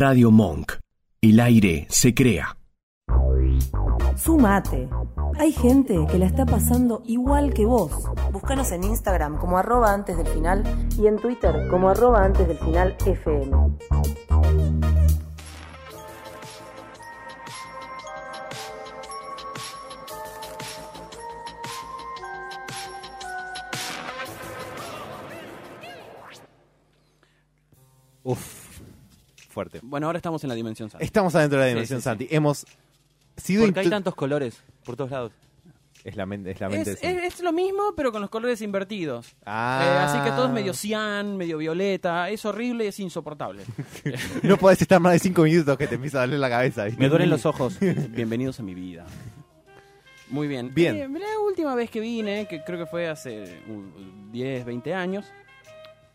Radio Monk. El aire se crea. Sumate. Hay gente que la está pasando igual que vos. Búscanos en Instagram como arroba antes del final y en Twitter como arroba antes del final FM. Uf, fuerte. Bueno, ahora estamos en la dimensión Santi. Estamos adentro de la dimensión sí, sí. Santi. Hemos sido... Porque hay tantos colores por todos lados. Es la mente, es la mente Es, de Santi. es- es lo mismo, pero con los colores invertidos. Ah. Eh, así que todo es medio cian, medio violeta. Es horrible y es insoportable. No podés estar más de cinco minutos que te empieza a doler la cabeza. ¿viste? Me duelen los ojos. Bienvenidos a mi vida. Muy bien. Bien. Eh, la última vez que vine, que creo que fue hace uh, 10, 20 años,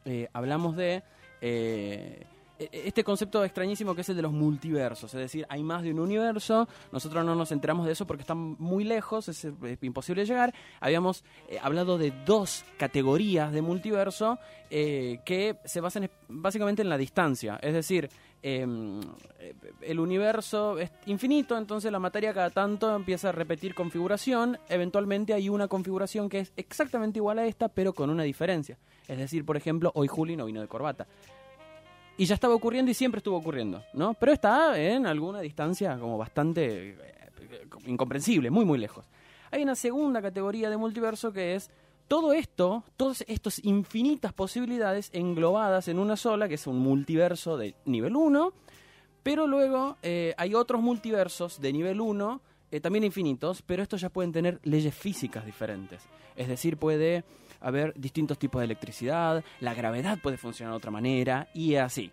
eh, hablamos de eh, este concepto extrañísimo que es el de los multiversos. Es decir, hay más de un universo. Nosotros no nos enteramos de eso porque están muy lejos, es, imposible llegar. Habíamos eh, hablado de dos categorías de multiverso eh, que se basan básicamente en la distancia. Es decir, em, eh, el universo es infinito, entonces la materia cada tanto empieza a repetir configuración. Eventualmente hay una configuración que es exactamente igual a esta, pero con una diferencia. Es decir, por ejemplo, hoy Juli no vino de corbata. Y ya estaba ocurriendo y siempre estuvo ocurriendo, ¿no? Pero está en alguna distancia como bastante eh, incomprensible, muy, muy lejos. Hay una segunda categoría de multiverso que es todo esto, todas estas infinitas posibilidades englobadas en una sola, que es un multiverso de nivel 1, pero luego eh, hay otros multiversos de nivel 1, eh, también infinitos, pero estos ya pueden tener leyes físicas diferentes. Es decir, puede haber distintos tipos de electricidad, la gravedad puede funcionar de otra manera, y así.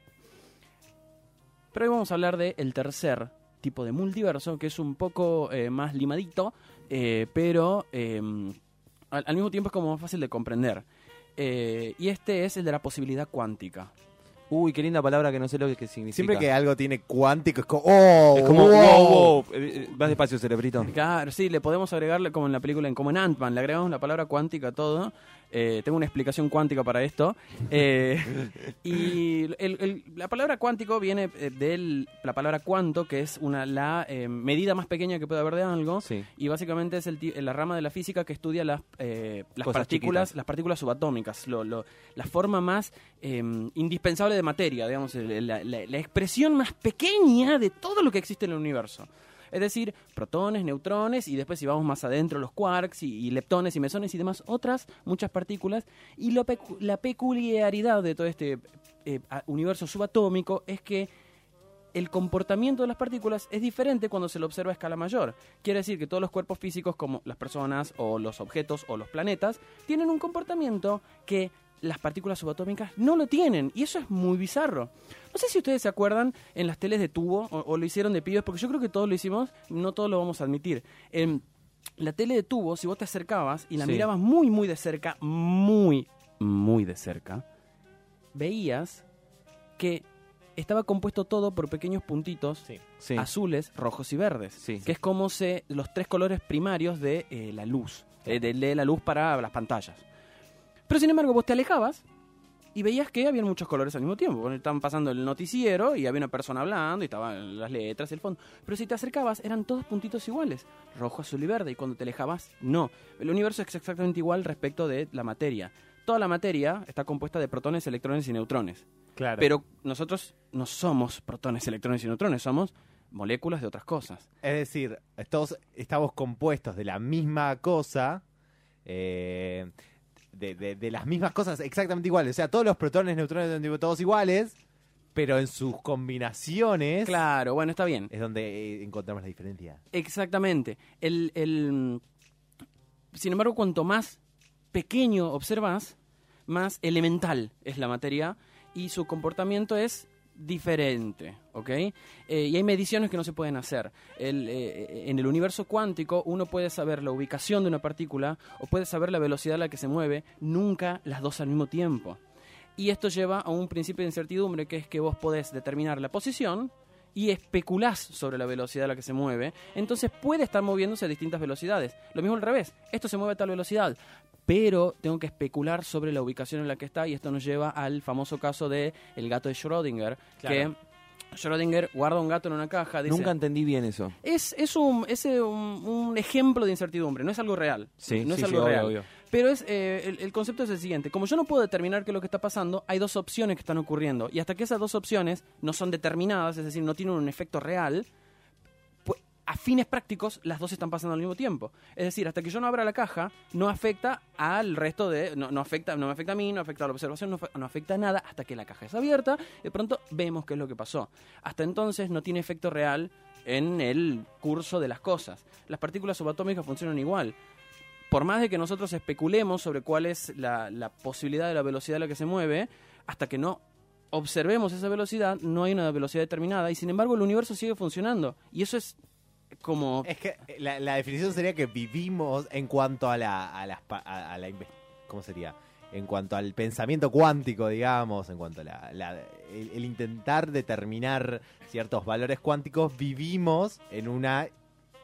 Pero hoy vamos a hablar del tercer tipo de multiverso, que es un poco eh, más limadito, eh, pero al, al mismo tiempo es como más fácil de comprender. Eh, y este es el de la posibilidad cuántica. Uy, qué linda palabra que no sé lo que significa. Siempre que algo tiene cuántico es como... ¡Oh! Es como, wow! wow, wow. Eh, eh, Vas despacio, cerebrito. Claro, sí, le podemos agregarle como en la película, en como en Ant-Man, le agregamos la palabra cuántica a todo. Eh, tengo una explicación cuántica para esto. Eh, y el- el- la palabra cuántico viene eh, de la palabra cuanto, que es una, la eh, medida más pequeña que puede haber de algo. Sí. Y básicamente es el la rama de la física que estudia las, eh, las partículas, chiquitas. las partículas subatómicas, lo- lo- la forma más eh, indispensable de materia, digamos, el- la, la- la expresión más pequeña de todo lo que existe en el universo. Es decir, protones, neutrones y después si vamos más adentro los quarks y, leptones y mesones y demás otras muchas partículas. Y pecu- la peculiaridad de todo este eh, universo subatómico es que el comportamiento de las partículas es diferente cuando se lo observa a escala mayor. Quiere decir que todos los cuerpos físicos, como las personas o los objetos o los planetas, tienen un comportamiento que las partículas subatómicas no lo tienen. Y eso es muy bizarro. No sé si ustedes se acuerdan en las teles de tubo o, o lo hicieron de pibes, porque yo creo que todos lo hicimos, no todos lo vamos a admitir. En la tele de tubo, si vos te acercabas y la Sí. mirabas muy, muy de cerca, muy, muy de cerca, veías que estaba compuesto todo por pequeños puntitos Sí. azules, rojos y verdes, Sí. que es como se los tres colores primarios de eh, la luz, eh, de, de la luz para las pantallas. Pero sin embargo, vos te alejabas y veías que había muchos colores al mismo tiempo. Estaban pasando el noticiero y había una persona hablando y estaban las letras y el fondo. Pero si te acercabas, eran todos puntitos iguales, rojo, azul y verde. Y cuando te alejabas, no. El universo es exactamente igual respecto de la materia. Toda la materia está compuesta de protones, electrones y neutrones. Claro. Pero nosotros no somos protones, electrones y neutrones, somos moléculas de otras cosas. Es decir, todos estamos compuestos de la misma cosa, eh, de, de- de las mismas cosas exactamente iguales. O sea, todos los protones, neutrones, son todos iguales, pero en sus combinaciones Claro, bueno, está bien. es donde eh, encontramos la diferencia. Exactamente. El, el- sin embargo, cuanto más pequeño observas, más elemental es la materia y su comportamiento es diferente, ¿ok? Eh, y hay mediciones que no se pueden hacer. El, eh, en el universo cuántico uno puede saber la ubicación de una partícula o puede saber la velocidad a la que se mueve, nunca las dos al mismo tiempo. Y esto lleva a un principio de incertidumbre, que es que vos podés determinar la posición y especulás sobre la velocidad a la que se mueve, entonces puede estar moviéndose a distintas velocidades. Lo mismo al revés, esto se mueve a tal velocidad, pero tengo que especular sobre la ubicación en la que está y esto nos lleva al famoso caso de el gato de Schrödinger, Claro. Schrödinger guarda un gato en una caja. Dice, Nunca entendí bien eso. es, es, un, es eh, un, un ejemplo de incertidumbre, no es algo real. Sí, no sí, es algo obvio, real. obvio. Pero es, eh, el, el concepto es el siguiente. Como yo no puedo determinar qué es lo que está pasando, hay dos opciones que están ocurriendo. Y hasta que esas dos opciones no son determinadas, es decir, no tienen un efecto real, a fines prácticos las dos están pasando al mismo tiempo. Es decir, hasta que yo no abra la caja, no afecta al resto de... No, no afecta, no me afecta a mí, no afecta a la observación, no, no afecta a nada hasta que la caja es abierta. De pronto vemos qué es lo que pasó. Hasta entonces no tiene efecto real en el curso de las cosas. Las partículas subatómicas funcionan igual por más de que nosotros especulemos sobre cuál es la, la posibilidad de la velocidad a la que se mueve, hasta que no observemos esa velocidad, no hay una velocidad determinada y sin embargo el universo sigue funcionando. Y eso es como... Es que la, la definición sería que vivimos en cuanto a la, a las a, a la ¿cómo sería? En cuanto al pensamiento cuántico, digamos, en cuanto a la, la- el, el intentar determinar ciertos valores cuánticos, vivimos en una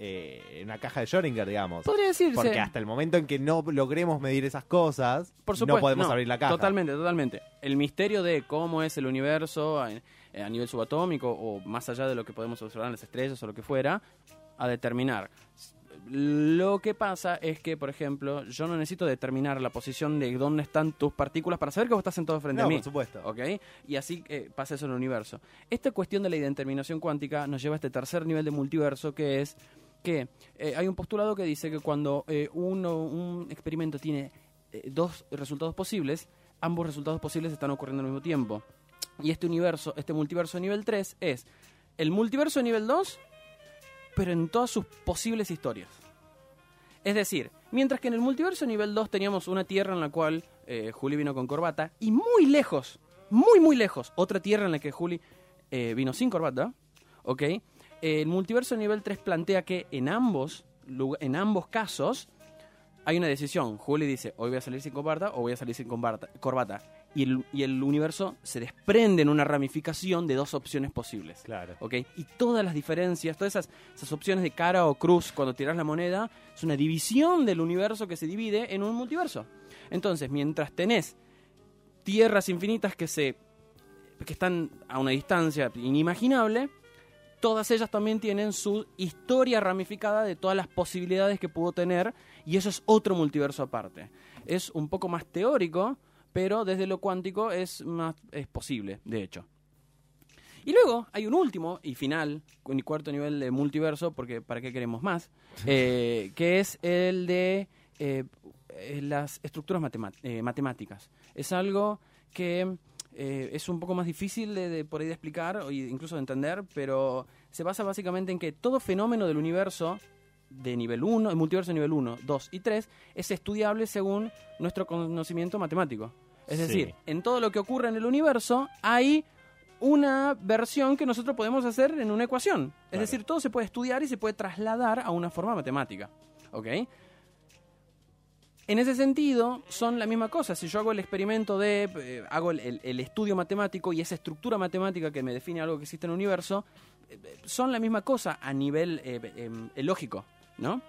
eh, en una caja de Schrödinger, digamos. Podría decirse... Porque hasta el momento en que no logremos medir esas cosas, Por supuesto, no podemos abrir la caja. Totalmente, totalmente. El misterio de cómo es el universo a, a nivel subatómico o más allá de lo que podemos observar en las estrellas o lo que fuera, a determinar. Lo que pasa es que, por ejemplo, yo no necesito determinar la posición de dónde están tus partículas para saber que vos estás sentado frente No, a mí. por supuesto. ¿Ok? Y así eh, pasa eso en el universo. Esta cuestión de la indeterminación cuántica nos lleva a este tercer nivel de multiverso que es que eh, hay un postulado que dice que cuando eh, uno, un experimento tiene dos resultados posibles, ambos resultados posibles están ocurriendo al mismo tiempo. Y este universo, este multiverso nivel 3 es el multiverso nivel 2, pero en todas sus posibles historias. Es decir, mientras que en el multiverso nivel 2 teníamos una tierra en la cual eh, Juli vino con corbata, y muy lejos, muy muy lejos, otra tierra en la que Juli eh, vino sin corbata, ¿ok? El multiverso nivel 3 plantea que en ambos, en ambos casos hay una decisión. Juli dice, hoy voy a salir sin corbata o voy a salir sin corbata. Y, el, y el universo se desprende en una ramificación de dos opciones posibles. Claro. ¿ok? Y todas las diferencias, todas esas, esas opciones de cara o cruz cuando tiras la moneda, es una división del universo que se divide en un multiverso. Entonces, mientras tenés tierras infinitas que se que están a una distancia inimaginable, todas ellas también tienen su historia ramificada de todas las posibilidades que pudo tener y eso es otro multiverso aparte. Es un poco más teórico, pero desde lo cuántico es más es posible, de hecho. Y luego hay un último y final, un cuarto nivel de multiverso, porque ¿para qué queremos más? Eh, que es el de eh, eh, las estructuras eh, matemáticas. Es algo que es un poco más difícil de, de por ahí de explicar o incluso de entender, pero se basa básicamente en que todo fenómeno del universo de nivel 1, el multiverso de nivel 1, 2 y 3, es estudiable según nuestro conocimiento matemático. Es Sí. decir, en todo lo que ocurre en el universo hay una versión que nosotros podemos hacer en una ecuación. Es Claro. decir, todo se puede estudiar y se puede trasladar a una forma matemática. ¿Ok? En ese sentido, son la misma cosa. Si yo hago el experimento de, eh, hago el, el- el estudio matemático y esa estructura matemática que me define algo que existe en el universo, eh, eh, son la misma cosa a nivel eh, lógico, ¿no?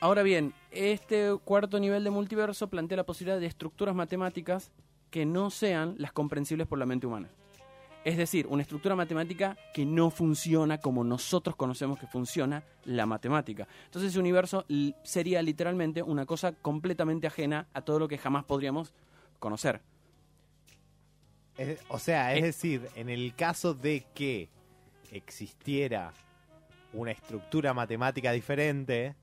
Ahora bien, este cuarto nivel de multiverso plantea la posibilidad de estructuras matemáticas que no sean las comprensibles por la mente humana. Es decir, una estructura matemática que no funciona como nosotros conocemos que funciona la matemática. Entonces ese universo sería literalmente una cosa completamente ajena a todo lo que jamás podríamos conocer. Es- o sea, es Eh. decir, en el caso de que existiera una estructura matemática diferente,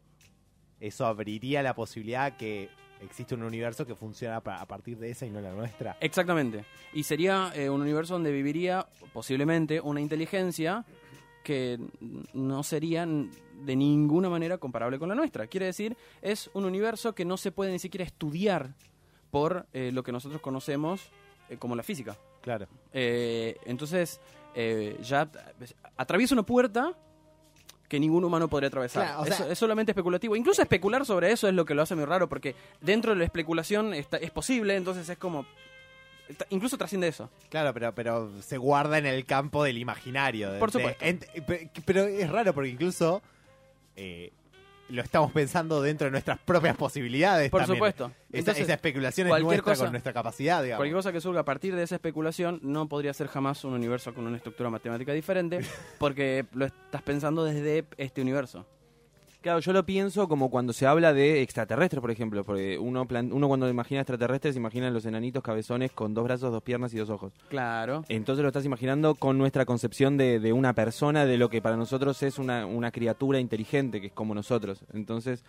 eso abriría la posibilidad que existe un universo que funciona a partir de esa y no la nuestra. Exactamente. Y sería eh, un universo donde viviría posiblemente una inteligencia que no sería de ninguna manera comparable con la nuestra. Quiere decir, es un universo que no se puede ni siquiera estudiar por eh, lo que nosotros conocemos eh, como la física. Claro. Entonces, ya atraviesa una puerta que ningún humano podría atravesar. Claro, o Eso- sea- es solamente especulativo. Incluso especular sobre eso es lo que lo hace muy raro, porque dentro de la especulación está- es posible, entonces es como... incluso trasciende eso. Claro, pero, pero se guarda en el campo del imaginario. de- Por supuesto. pero es raro porque incluso eh, lo estamos pensando dentro de nuestras propias posibilidades. Por también. supuesto. Esa, Entonces, esa especulación es nuestra cosa- con nuestra capacidad, digamos. Cualquier cosa que surga a partir de esa especulación no podría ser jamás un universo con una estructura matemática diferente, porque lo estás pensando desde este universo. Claro, yo lo pienso como cuando se habla de extraterrestres, por ejemplo, porque uno, plan- uno cuando imagina extraterrestres imagina los enanitos cabezones con dos brazos, dos piernas y dos ojos. Claro. Entonces lo estás imaginando con nuestra concepción de, de una persona, de lo que para nosotros es una, una criatura inteligente, que es como nosotros. Entonces,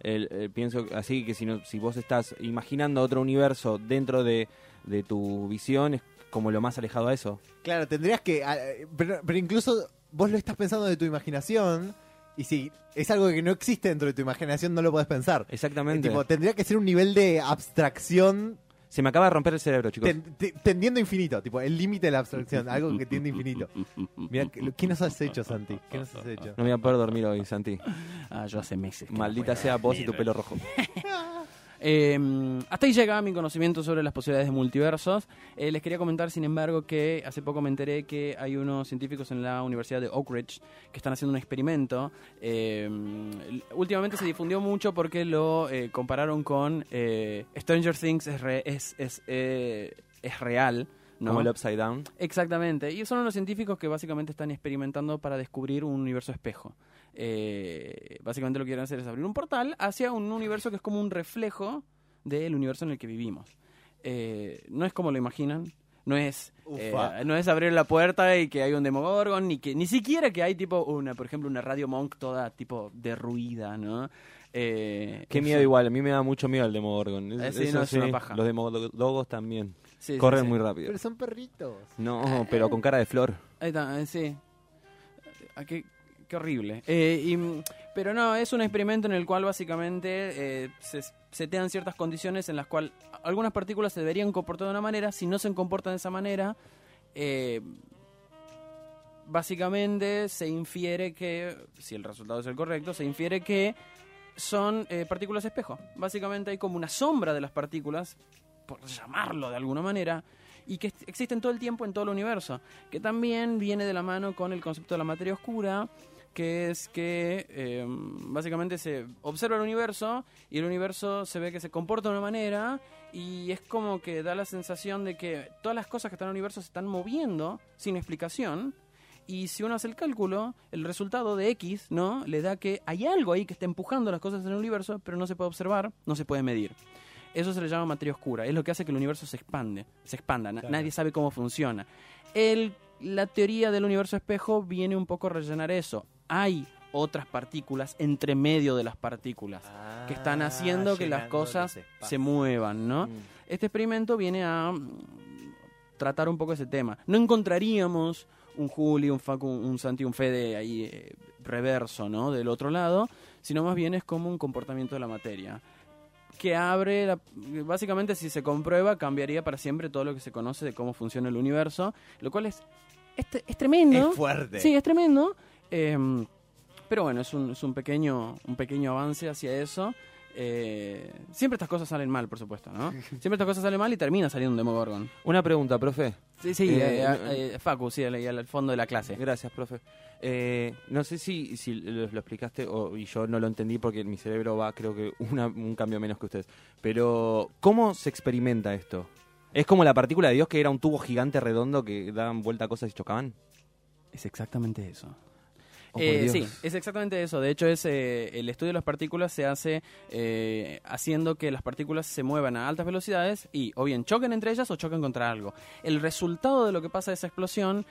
el- el- pienso así que si, no, si vos estás imaginando otro universo dentro de, de tu visión, es como lo más alejado a eso. Claro, tendrías que. eh, Pero, pero incluso vos lo estás pensando de tu imaginación. Y si es algo que no existe dentro de tu imaginación, no lo podés pensar. Exactamente. Tipo, tendría que ser un nivel de abstracción Se me acaba de romper el cerebro, chicos. ten- te- tendiendo infinito. Tipo, el límite de la abstracción. Algo que tiende infinito. Mira, ¿qué nos has hecho, Santi? ¿Qué nos has hecho? No me voy a poder dormir hoy, Santi. Ah, yo hace meses. no Maldita sea vos y tu pelo rojo. Eh, hasta ahí llega mi conocimiento sobre las posibilidades de multiversos. Eh, les quería comentar, sin embargo, que hace poco me enteré que hay unos científicos en la Universidad de Oak Ridge que están haciendo un experimento. Eh, últimamente se difundió mucho porque lo eh, compararon con eh, Stranger Things es, re- es, es, es real. ¿no? Como el Upside Down. Exactamente. Y son unos científicos que básicamente están experimentando para descubrir un universo espejo. Eh, básicamente lo que quieren hacer es abrir un portal hacia un universo que es como un reflejo del universo en el que vivimos. Eh, no es como lo imaginan. No es, eh, no es abrir la puerta y que hay un Demogorgon, ni que ni siquiera que hay tipo una, por ejemplo, una Radio Monk toda tipo derruida, ¿no? Eh, Qué es- miedo igual, a mí me da mucho miedo el Demogorgon. Eh, sí, Eso no, es una paja. Los Demogorgos también. sí, Corren sí. muy rápido. Pero son perritos. No, pero con cara de flor. Ahí está, eh, sí. Ah, Qué, qué horrible. Eh, pero no, es un experimento en el cual básicamente eh, se setean ciertas condiciones en las cuales algunas partículas se deberían comportar de una manera. Si no se comportan de esa manera, eh, básicamente se infiere que, si el resultado es el correcto, se infiere que son eh, partículas espejo. Básicamente hay como una sombra de las partículas, por llamarlo de alguna manera, y que existen todo el tiempo en todo el universo, que también viene de la mano con el concepto de la materia oscura, que es que eh, básicamente se observa el universo y el universo se ve que se comporta de una manera y es como que da la sensación de que todas las cosas que están en el universo se están moviendo sin explicación y si uno hace el cálculo, el resultado de X, ¿no? Le da que hay algo ahí que está empujando las cosas en el universo, pero no se puede observar, no se puede medir. Eso se le llama materia oscura, es lo que hace que el universo se expande, se expanda, Claro. nadie sabe cómo funciona. El, la teoría del universo espejo viene un poco a rellenar eso. Hay otras partículas entre medio de las partículas que están haciendo que las cosas se muevan, ¿no? Mm. Este experimento viene a mm, tratar un poco ese tema. No encontraríamos un Juli, un Facu, un Santi, un Fede ahí eh, reverso, ¿no? Del otro lado, sino más bien es como un comportamiento de la materia que abre, la- básicamente si se comprueba, cambiaría para siempre todo lo que se conoce de cómo funciona el universo, lo cual es, es, tre- es tremendo. Es fuerte. Sí, es tremendo. Eh, pero bueno, es un, es un pequeño, un pequeño avance hacia eso. Eh, siempre estas cosas salen mal, por supuesto, ¿no? Siempre estas cosas salen mal y termina saliendo un Demogorgon. Una pregunta, profe. Sí, sí, Eh, eh, no- eh, Facu, sí, al, al fondo de la clase. Gracias, profe. Eh, no sé si, si lo, lo explicaste o, y yo no lo entendí porque mi cerebro va, creo que una- un cambio menos que ustedes. Pero, ¿cómo se experimenta esto? ¿Es como la partícula de Dios que era un tubo gigante redondo que daban vuelta a cosas y chocaban? Es exactamente eso. Oh, Eh, sí, es exactamente eso. De hecho, es eh, el estudio de las partículas se hace eh, haciendo que las partículas se muevan a altas velocidades y o bien choquen entre ellas o choquen contra algo. El resultado de lo que pasa de esa explosión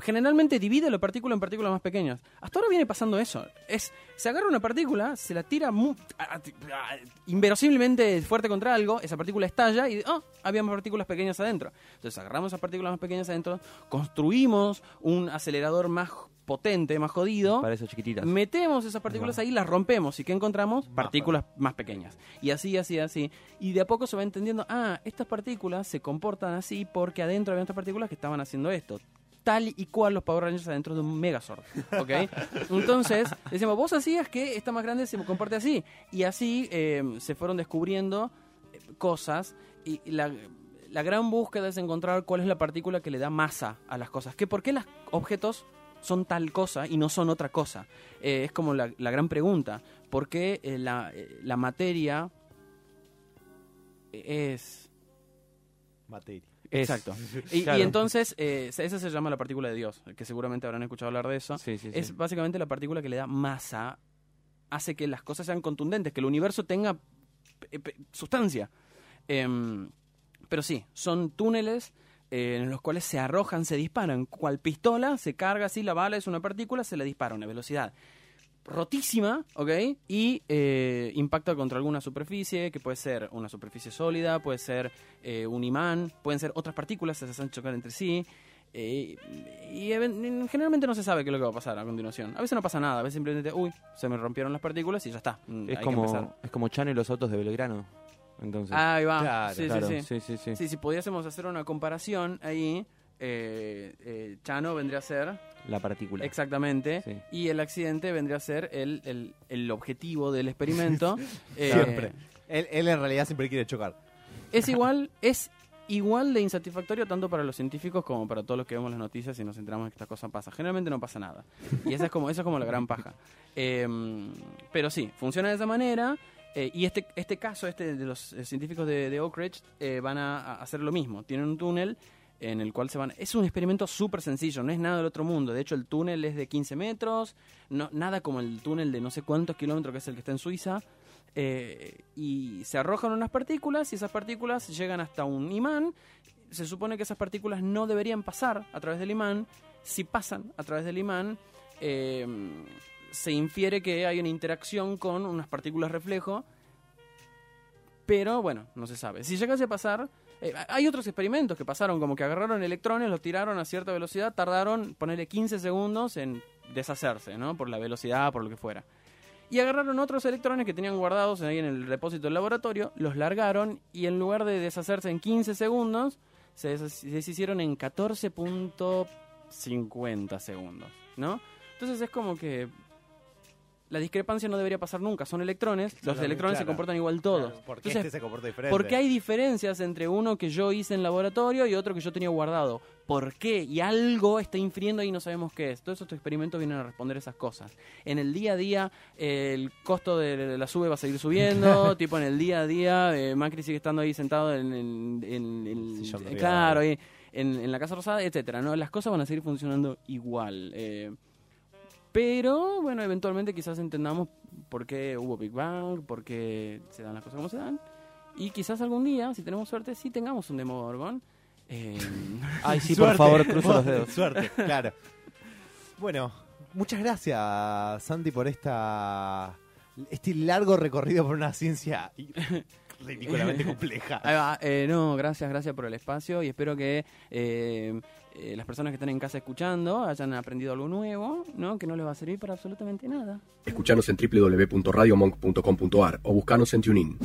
generalmente divide la partícula en partículas más pequeñas. Hasta ahora viene pasando eso. Es se agarra una partícula, se la tira mu- a- a- a- inverosímilmente fuerte contra algo, esa partícula estalla y oh, había más partículas pequeñas adentro. Entonces agarramos esas partículas más pequeñas adentro, construimos un acelerador más potente, más jodido, Para eso chiquititas. metemos esas partículas ahí, las rompemos y ¿qué encontramos? Partículas más pequeñas. Y así, así, así. Y de a poco se va entendiendo, ah, estas partículas se comportan así porque adentro había otras partículas que estaban haciendo esto. Tal y cual los Power Rangers adentro de un Megazord. ¿Ok? Entonces, decimos, vos hacías que esta más grande se comporte así. Y así eh, se fueron descubriendo eh, cosas y la, gran búsqueda es encontrar cuál es la partícula que le da masa a las cosas. Que ¿Por qué los objetos son tal cosa y no son otra cosa? Eh, es como la, gran pregunta. porque eh, la, la materia es... Materia. Exacto. Y, y entonces, eh, esa se llama la partícula de Dios, que seguramente habrán escuchado hablar de eso. Sí, sí, sí. Es básicamente la partícula que le da masa, hace que las cosas sean contundentes, que el universo tenga eh, sustancia. Em, pero sí, son túneles eh, en los cuales se arrojan, se disparan. Cual pistola, se carga así, la bala es una partícula, se le dispara a una velocidad rotísima, ¿ok? Y eh, impacta contra alguna superficie, que puede ser una superficie sólida, puede ser eh, un imán, pueden ser otras partículas, se hacen chocar entre sí. eh, y generalmente no se sabe qué es lo que va a pasar a continuación. A veces no pasa nada, a veces simplemente, uy, se me rompieron las partículas y ya está. mm, Es hay que como, es como Chano y los autos de Belgrano. Entonces, Ahí va. Claro, sí, claro, sí, sí. sí, sí, sí. Sí, si pudiésemos hacer una comparación ahí, eh, eh, Chano vendría a ser La partícula. exactamente Sí. y el accidente vendría a ser el, el, el objetivo del experimento. Eh, Siempre. Él, él en realidad siempre quiere chocar. Es igual, es igual de insatisfactorio tanto para los científicos como para todos los que vemos las noticias y nos enteramos de que esta cosa pasa. Generalmente no pasa nada. Y esa es como, esa es como la gran paja. Eh, pero sí, funciona de esa manera. eh, y este, este caso, este de los científicos de, de Oak Ridge, eh, van a, a hacer lo mismo. Tienen un túnel en el cual se van... Es un experimento súper sencillo, no es nada del otro mundo. De hecho, el túnel es de 15 metros, no, nada como el túnel de no sé cuántos kilómetros que es el que está en Suiza. Eh, y se arrojan unas partículas y esas partículas llegan hasta un imán. Se supone que esas partículas no deberían pasar a través del imán. Si pasan a través del imán, eh, se infiere que hay una interacción con unas partículas reflejo. Pero bueno, no se sabe. Si llegase a pasar, eh, hay otros experimentos que pasaron, como que agarraron electrones, los tiraron a cierta velocidad, tardaron, ponerle 15 segundos en deshacerse, ¿no? Por la velocidad, por lo que fuera. Y agarraron otros electrones que tenían guardados ahí en el depósito del laboratorio, los largaron y en lugar de deshacerse en 15 segundos, se deshicieron en 14.50 segundos, ¿no? Entonces es como que la discrepancia no debería pasar nunca, son electrones, los electrones se comportan igual todos. Claro, ¿Por qué Entonces, este se comporta diferente? ¿Por qué hay diferencias entre uno que yo hice en laboratorio y otro que yo tenía guardado? ¿Por qué? Y algo está infiriendo ahí y no sabemos qué es. Todos estos experimentos vienen a responder esas cosas. En el día a día, eh, el costo de la sube va a seguir subiendo. tipo, en el día a día, eh, Macri sigue estando ahí sentado en, en- en- en- Sillón de eh, claro, en, en la Casa Rosada, etcétera. ¿no? Las cosas van a seguir funcionando igual. eh, pero, bueno, eventualmente quizás entendamos por qué hubo Big Bang, por qué se dan las cosas como se dan. Y quizás algún día, si tenemos suerte, sí tengamos un Demogorgon. Eh, Ay, sí, por favor, cruzo los dedos. Suerte, claro. Bueno, muchas gracias, Santi, por esta este largo recorrido por una ciencia ridículamente compleja. ahí va, eh, no, gracias, gracias por el espacio y espero que eh, eh, las personas que están en casa escuchando hayan aprendido algo nuevo, ¿no? Que no les va a servir para absolutamente nada. Escuchanos en www.radiomonk.com.ar o buscanos en TuneIn.